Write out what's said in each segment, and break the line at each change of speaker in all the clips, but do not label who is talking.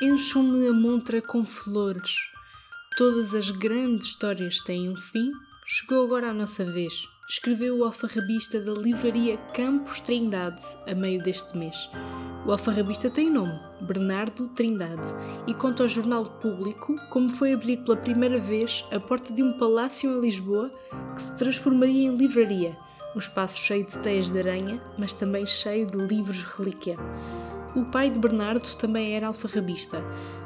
Encham-me a montra com flores. Todas as grandes histórias têm um fim. Chegou agora a nossa vez. Escreveu o alfarrabista da livraria Campos Trindade a meio deste mês. O alfarrabista tem nome, Bernardo Trindade, e conta ao jornal público como foi abrir pela primeira vez a porta de um palácio em Lisboa que se transformaria em livraria, um espaço cheio de teias de aranha, mas também cheio de livros relíquia. O pai de Bernardo também era alfarrabista.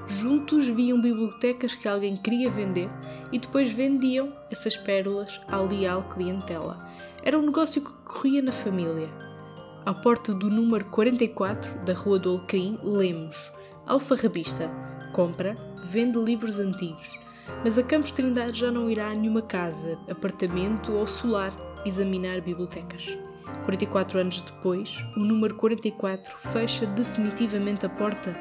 Juntos viam bibliotecas que alguém queria vender e depois vendiam essas pérolas à leal clientela. Era um negócio que corria na família. À porta do número 44 da Rua do Alecrim, lemos Alfarrabista, compra, vende livros antigos. Mas a Campos Trindade já não irá a nenhuma casa, apartamento ou solar examinar bibliotecas. 44 anos depois, o número 44 fecha definitivamente a porta,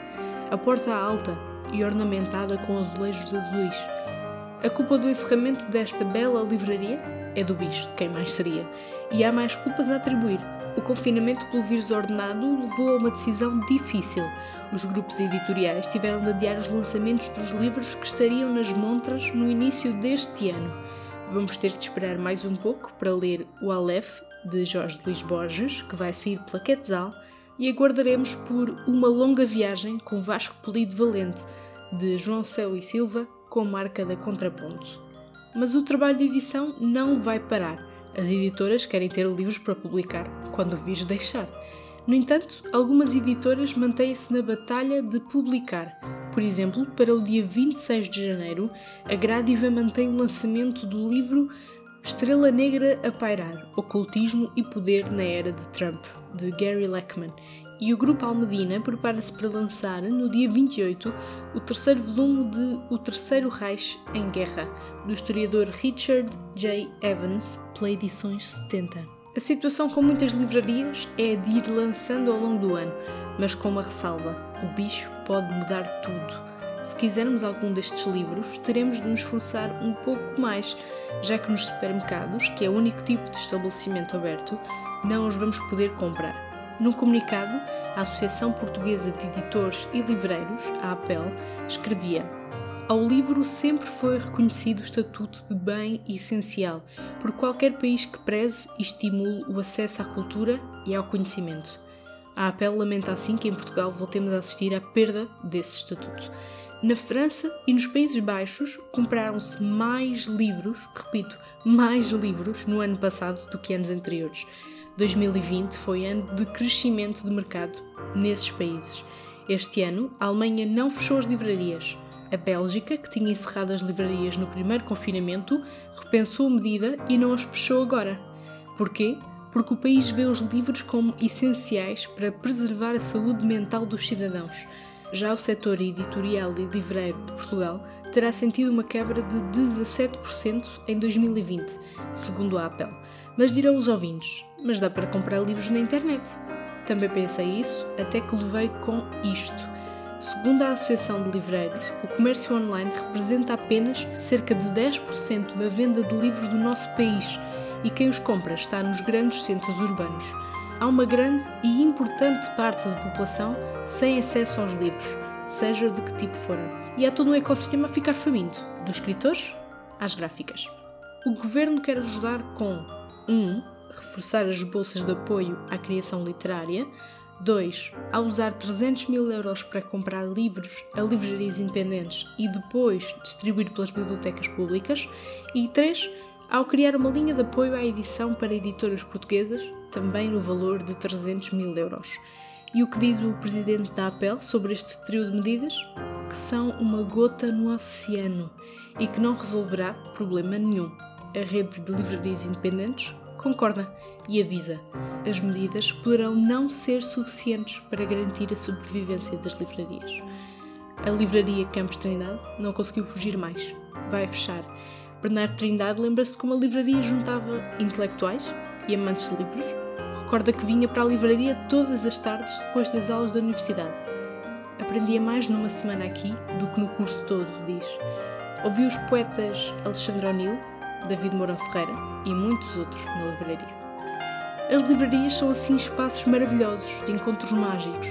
a porta alta e ornamentada com azulejos azuis. A culpa do encerramento desta bela livraria é do bicho, de quem mais seria, e há mais culpas a atribuir. O confinamento pelo vírus ordenado levou a uma decisão difícil. Os grupos editoriais tiveram de adiar os lançamentos dos livros que estariam nas montras no início deste ano. Vamos ter de esperar mais um pouco para ler o Aleph de Jorge Luís Borges, que vai sair pela Quetzal, e aguardaremos por Uma Longa Viagem com Vasco Polido Valente, de João Céu e Silva, com marca da Contraponto. Mas o trabalho de edição não vai parar. As editoras querem ter livros para publicar quando o vírus deixar. No entanto, algumas editoras mantêm-se na batalha de publicar. Por exemplo, para o dia 26 de janeiro, a Gradiva mantém o lançamento do livro Estrela Negra a Pairar: Ocultismo e Poder na Era de Trump, de Gary Lachman, e o Grupo Almedina prepara-se para lançar, no dia 28, o terceiro volume de O Terceiro Reich em Guerra, do historiador Richard J. Evans, pela edições 70. A situação com muitas livrarias é a de ir lançando ao longo do ano, mas com uma ressalva: o bicho pode mudar tudo. Se quisermos algum destes livros, teremos de nos esforçar um pouco mais, já que nos supermercados, que é o único tipo de estabelecimento aberto, não os vamos poder comprar. Num comunicado, a Associação Portuguesa de Editores e Livreiros, a APEL, escrevia: Ao livro sempre foi reconhecido o estatuto de bem essencial por qualquer país que preze e estimule o acesso à cultura e ao conhecimento. A APEL lamenta assim que em Portugal voltemos a assistir à perda desse estatuto. Na França e nos Países Baixos compraram-se mais livros, repito, mais livros no ano passado do que anos anteriores. 2020 foi ano de crescimento de mercado nesses países. Este ano, a Alemanha não fechou as livrarias. A Bélgica, que tinha encerrado as livrarias no primeiro confinamento, repensou a medida e não as fechou agora. Porquê? Porque o país vê os livros como essenciais para preservar a saúde mental dos cidadãos. Já o setor editorial e livreiro de Portugal terá sentido uma quebra de 17% em 2020, segundo a Apple. Mas dirão os ouvintes, mas dá para comprar livros na internet. Também pensei isso, até que levei com isto. Segundo a Associação de Livreiros, o comércio online representa apenas cerca de 10% da venda de livros do nosso país e quem os compra está nos grandes centros urbanos há uma grande e importante parte da população sem acesso aos livros, seja de que tipo forem. E há todo um ecossistema a ficar faminto, dos escritores às gráficas. O governo quer ajudar com 1. Um, reforçar as bolsas de apoio à criação literária. 2. A usar 300 mil euros para comprar livros a livrarias independentes e depois distribuir pelas bibliotecas públicas. E 3 ao criar uma linha de apoio à edição para editoras portuguesas, também no valor de 300 mil euros. E o que diz o presidente da APEL sobre este trio de medidas? Que são uma gota no oceano e que não resolverá problema nenhum. A rede de livrarias independentes concorda e avisa: as medidas poderão não ser suficientes para garantir a sobrevivência das livrarias. A livraria Campos Trindade não conseguiu fugir mais. Vai fechar Bernardo Trindade lembra-se como a livraria juntava intelectuais e amantes de livros. Recorda que vinha para a livraria todas as tardes depois das aulas da universidade. Aprendia mais numa semana aqui do que no curso todo, diz. Ouviu os poetas Alexandre O'Neill, David Mourão Ferreira e muitos outros na livraria. As livrarias são assim espaços maravilhosos de encontros mágicos.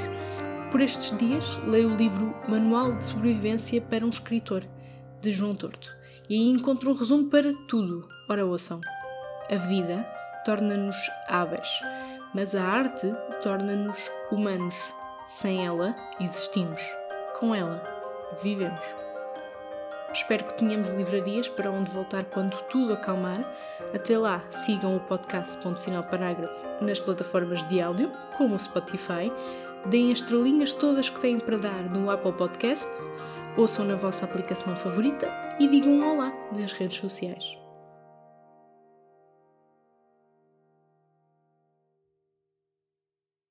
Por estes dias, leio o livro Manual de Sobrevivência para um Escritor, de João Torto, e aí encontro um resumo para tudo. Ora, ouçam. A vida torna-nos hábeis, mas a arte torna-nos humanos. Sem ela, existimos. Com ela, vivemos. Espero que tenhamos livrarias para onde voltar quando tudo acalmar. Até lá, sigam o podcast Ponto Final Parágrafo nas plataformas de áudio, como o Spotify. Deem as estrelinhas todas que têm para dar no Apple Podcasts, ouçam na vossa aplicação favorita e digam olá nas redes sociais.